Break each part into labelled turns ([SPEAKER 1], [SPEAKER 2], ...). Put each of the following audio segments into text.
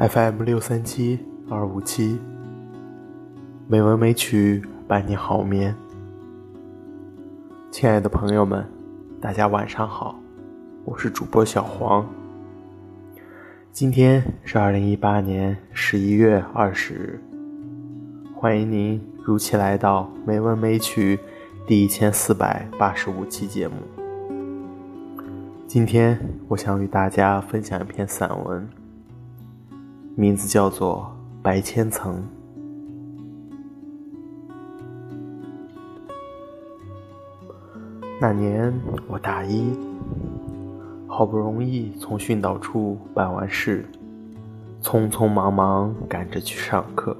[SPEAKER 1] FM 六三七二五七，美文美曲伴你好眠。亲爱的朋友们，大家晚上好，我是主播小黄。今天是二零一八年十一月二十日，欢迎您如期来到《美文美曲》第一千四百八十五期节目。今天我想与大家分享一篇散文。名字叫做《白千层》。那年我大一，好不容易从训导处办完事，匆匆忙忙赶着去上课。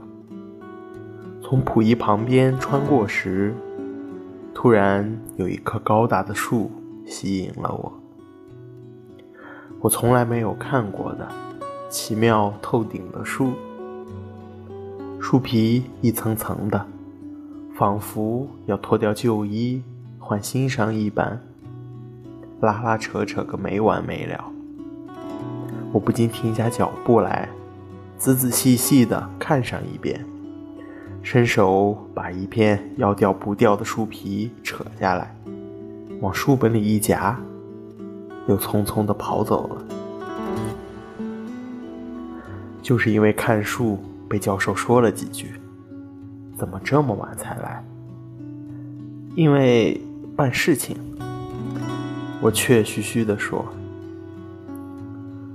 [SPEAKER 1] 从溥仪旁边穿过时，突然有一棵高大的树吸引了我，我从来没有看过的。奇妙透顶的树，树皮一层层的，仿佛要脱掉旧衣换新裳一般，拉拉扯扯个没完没了。我不禁停下脚步来，仔仔细细的看上一遍，伸手把一片要掉不掉的树皮扯下来，往书本里一夹，又匆匆的跑走了。就是因为看书被教授说了几句，怎么这么晚才来？因为办事情，我怯嘘嘘的说：“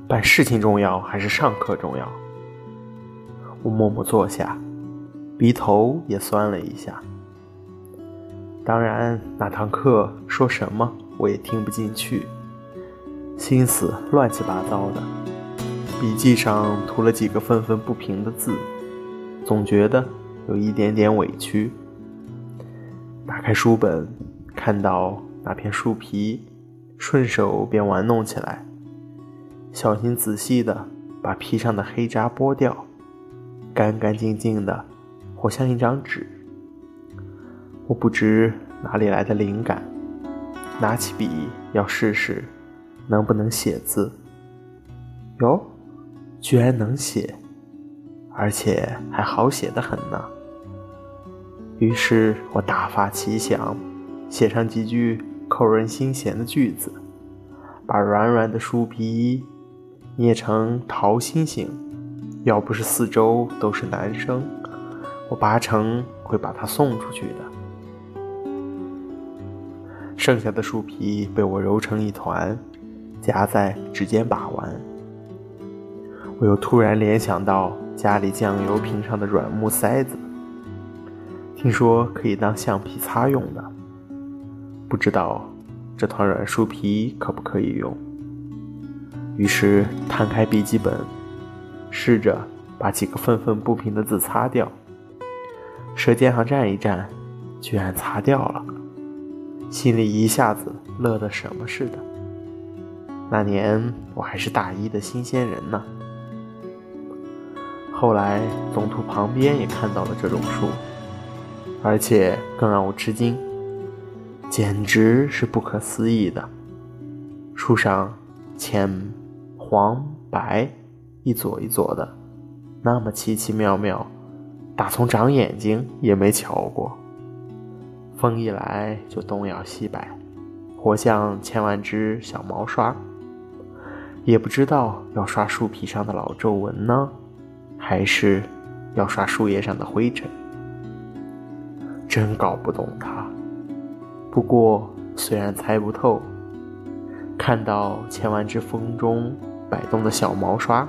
[SPEAKER 1] 办事情重要还是上课重要？”我默默坐下，鼻头也酸了一下。当然，那堂课说什么我也听不进去，心思乱七八糟的。笔记上涂了几个愤愤不平的字，总觉得有一点点委屈。打开书本，看到那片树皮，顺手便玩弄起来，小心仔细的把皮上的黑渣剥掉，干干净净的，活像一张纸。我不知哪里来的灵感，拿起笔要试试能不能写字。哟。居然能写，而且还好写的很呢。于是我大发奇想，写上几句扣人心弦的句子，把软软的树皮捏成桃心形。要不是四周都是男生，我八成会把它送出去的。剩下的树皮被我揉成一团，夹在指尖把玩。我又突然联想到家里酱油瓶上的软木塞子，听说可以当橡皮擦用的，不知道这团软树皮可不可以用。于是摊开笔记本，试着把几个愤愤不平的字擦掉，舌尖上蘸一蘸，居然擦掉了，心里一下子乐得什么似的。那年我还是大一的新鲜人呢。后来，总图旁边也看到了这种树，而且更让我吃惊，简直是不可思议的。树上浅、黄、白一撮一撮的，那么奇奇妙妙，打从长眼睛也没瞧过。风一来就东摇西摆，活像千万只小毛刷，也不知道要刷树皮上的老皱纹呢。还是要刷树叶上的灰尘，真搞不懂它。不过虽然猜不透，看到千万只风中摆动的小毛刷，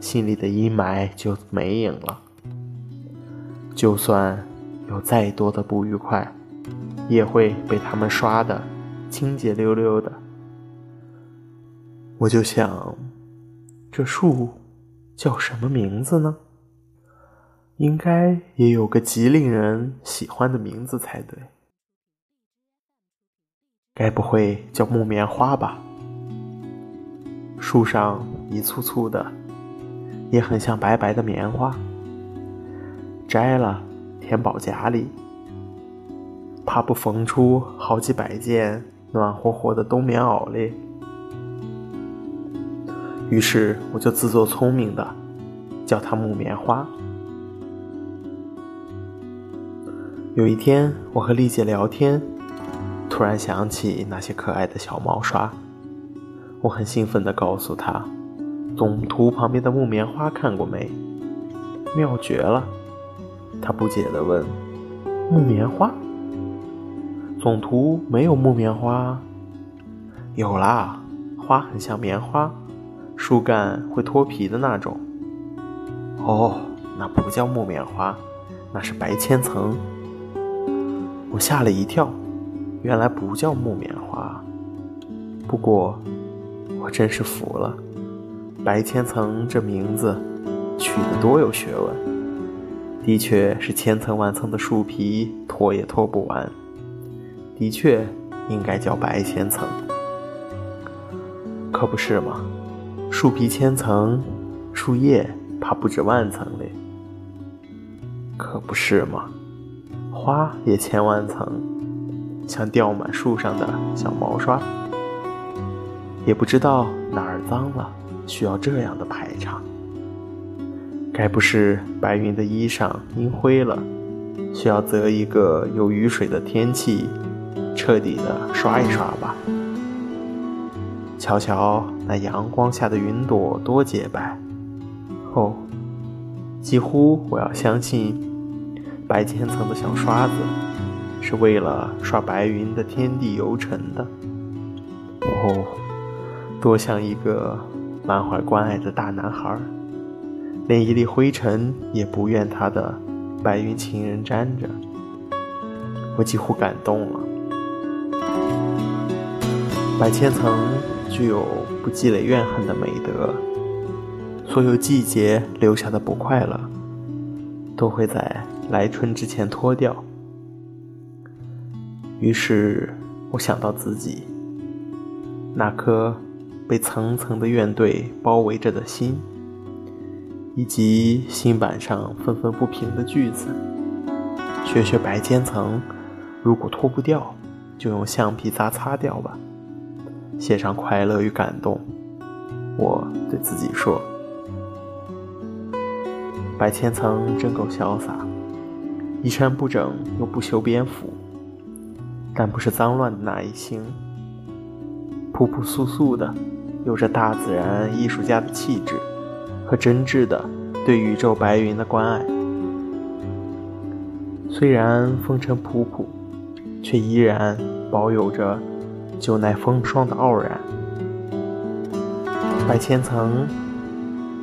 [SPEAKER 1] 心里的阴霾就没影了。就算有再多的不愉快，也会被他们刷的清洁溜溜的。我就想，这树。叫什么名字呢？应该也有个极令人喜欢的名字才对。该不会叫木棉花吧？树上一簇簇的，也很像白白的棉花。摘了填饱夹里，怕不缝出好几百件暖和和的冬棉袄哩。于是我就自作聪明的，叫它木棉花。有一天，我和丽姐聊天，突然想起那些可爱的小毛刷，我很兴奋地告诉她：“总图旁边的木棉花看过没？妙绝了！”她不解地问：“木棉花？总图没有木棉花？有啦，花很像棉花，树干会脱皮的那种。哦，那不叫木棉花，那是白千层。”我吓了一跳，原来不叫木棉花。不过，我真是服了，白千层这名字取得多有学问。的确是千层万层的树皮，脱也脱不完。的确应该叫白千层，可不是吗？树皮千层，树叶怕不止万层嘞。可不是吗？花也千万层，像掉满树上的小毛刷，也不知道哪儿脏了，需要这样的排场。该不是白云的衣裳阴灰了，需要择一个有雨水的天气，彻底的刷一刷吧？瞧瞧那阳光下的云朵多洁白，哦，几乎我要相信。白千层的小刷子，是为了刷白云的天地游尘的。哦，多像一个满怀关爱的大男孩，连一粒灰尘也不愿他的白云情人沾着。我几乎感动了。白千层具有不积累怨恨的美德，所有季节留下的不快乐，都会在。来春之前脱掉。于是我想到自己那颗被层层的怨怼包围着的心，以及心板上愤愤不平的句子。学学白千层，如果脱不掉，就用橡皮擦擦掉吧。写上快乐与感动。我对自己说：“白千层真够潇洒。”衣衫不整又不修边幅，但不是脏乱的那一型，朴朴素素的，有着大自然艺术家的气质和真挚的对宇宙白云的关爱。虽然风尘仆仆，却依然保有着就耐风霜的傲然。白千层，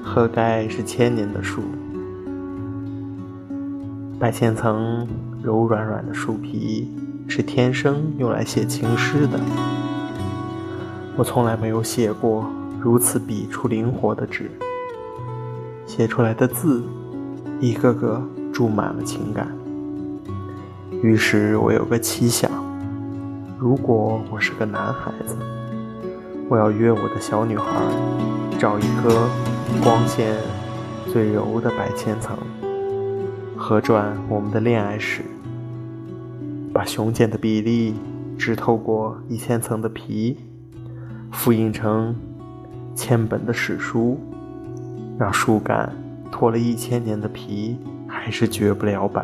[SPEAKER 1] 何该是千年的树？白千层柔软软的树皮是天生用来写情诗的。我从来没有写过如此笔触灵活的纸，写出来的字一个个注满了情感。于是我有个奇想：如果我是个男孩子，我要约我的小女孩，找一颗光线最柔的白千层。合转我们的恋爱史，把雄健的比例织透过一千层的皮，复印成千本的史书，让树干脱了一千年的皮还是绝不了版，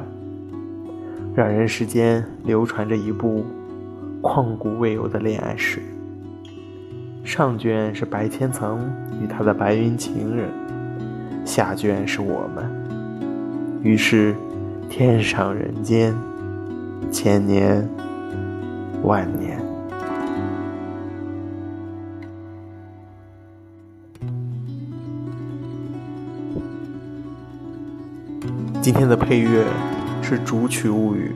[SPEAKER 1] 让人世间流传着一部旷古未有的恋爱史。上卷是白千层与他的白云情人，下卷是我们。于是，天上人间，千年万年。今天的配乐是《竹取物语》，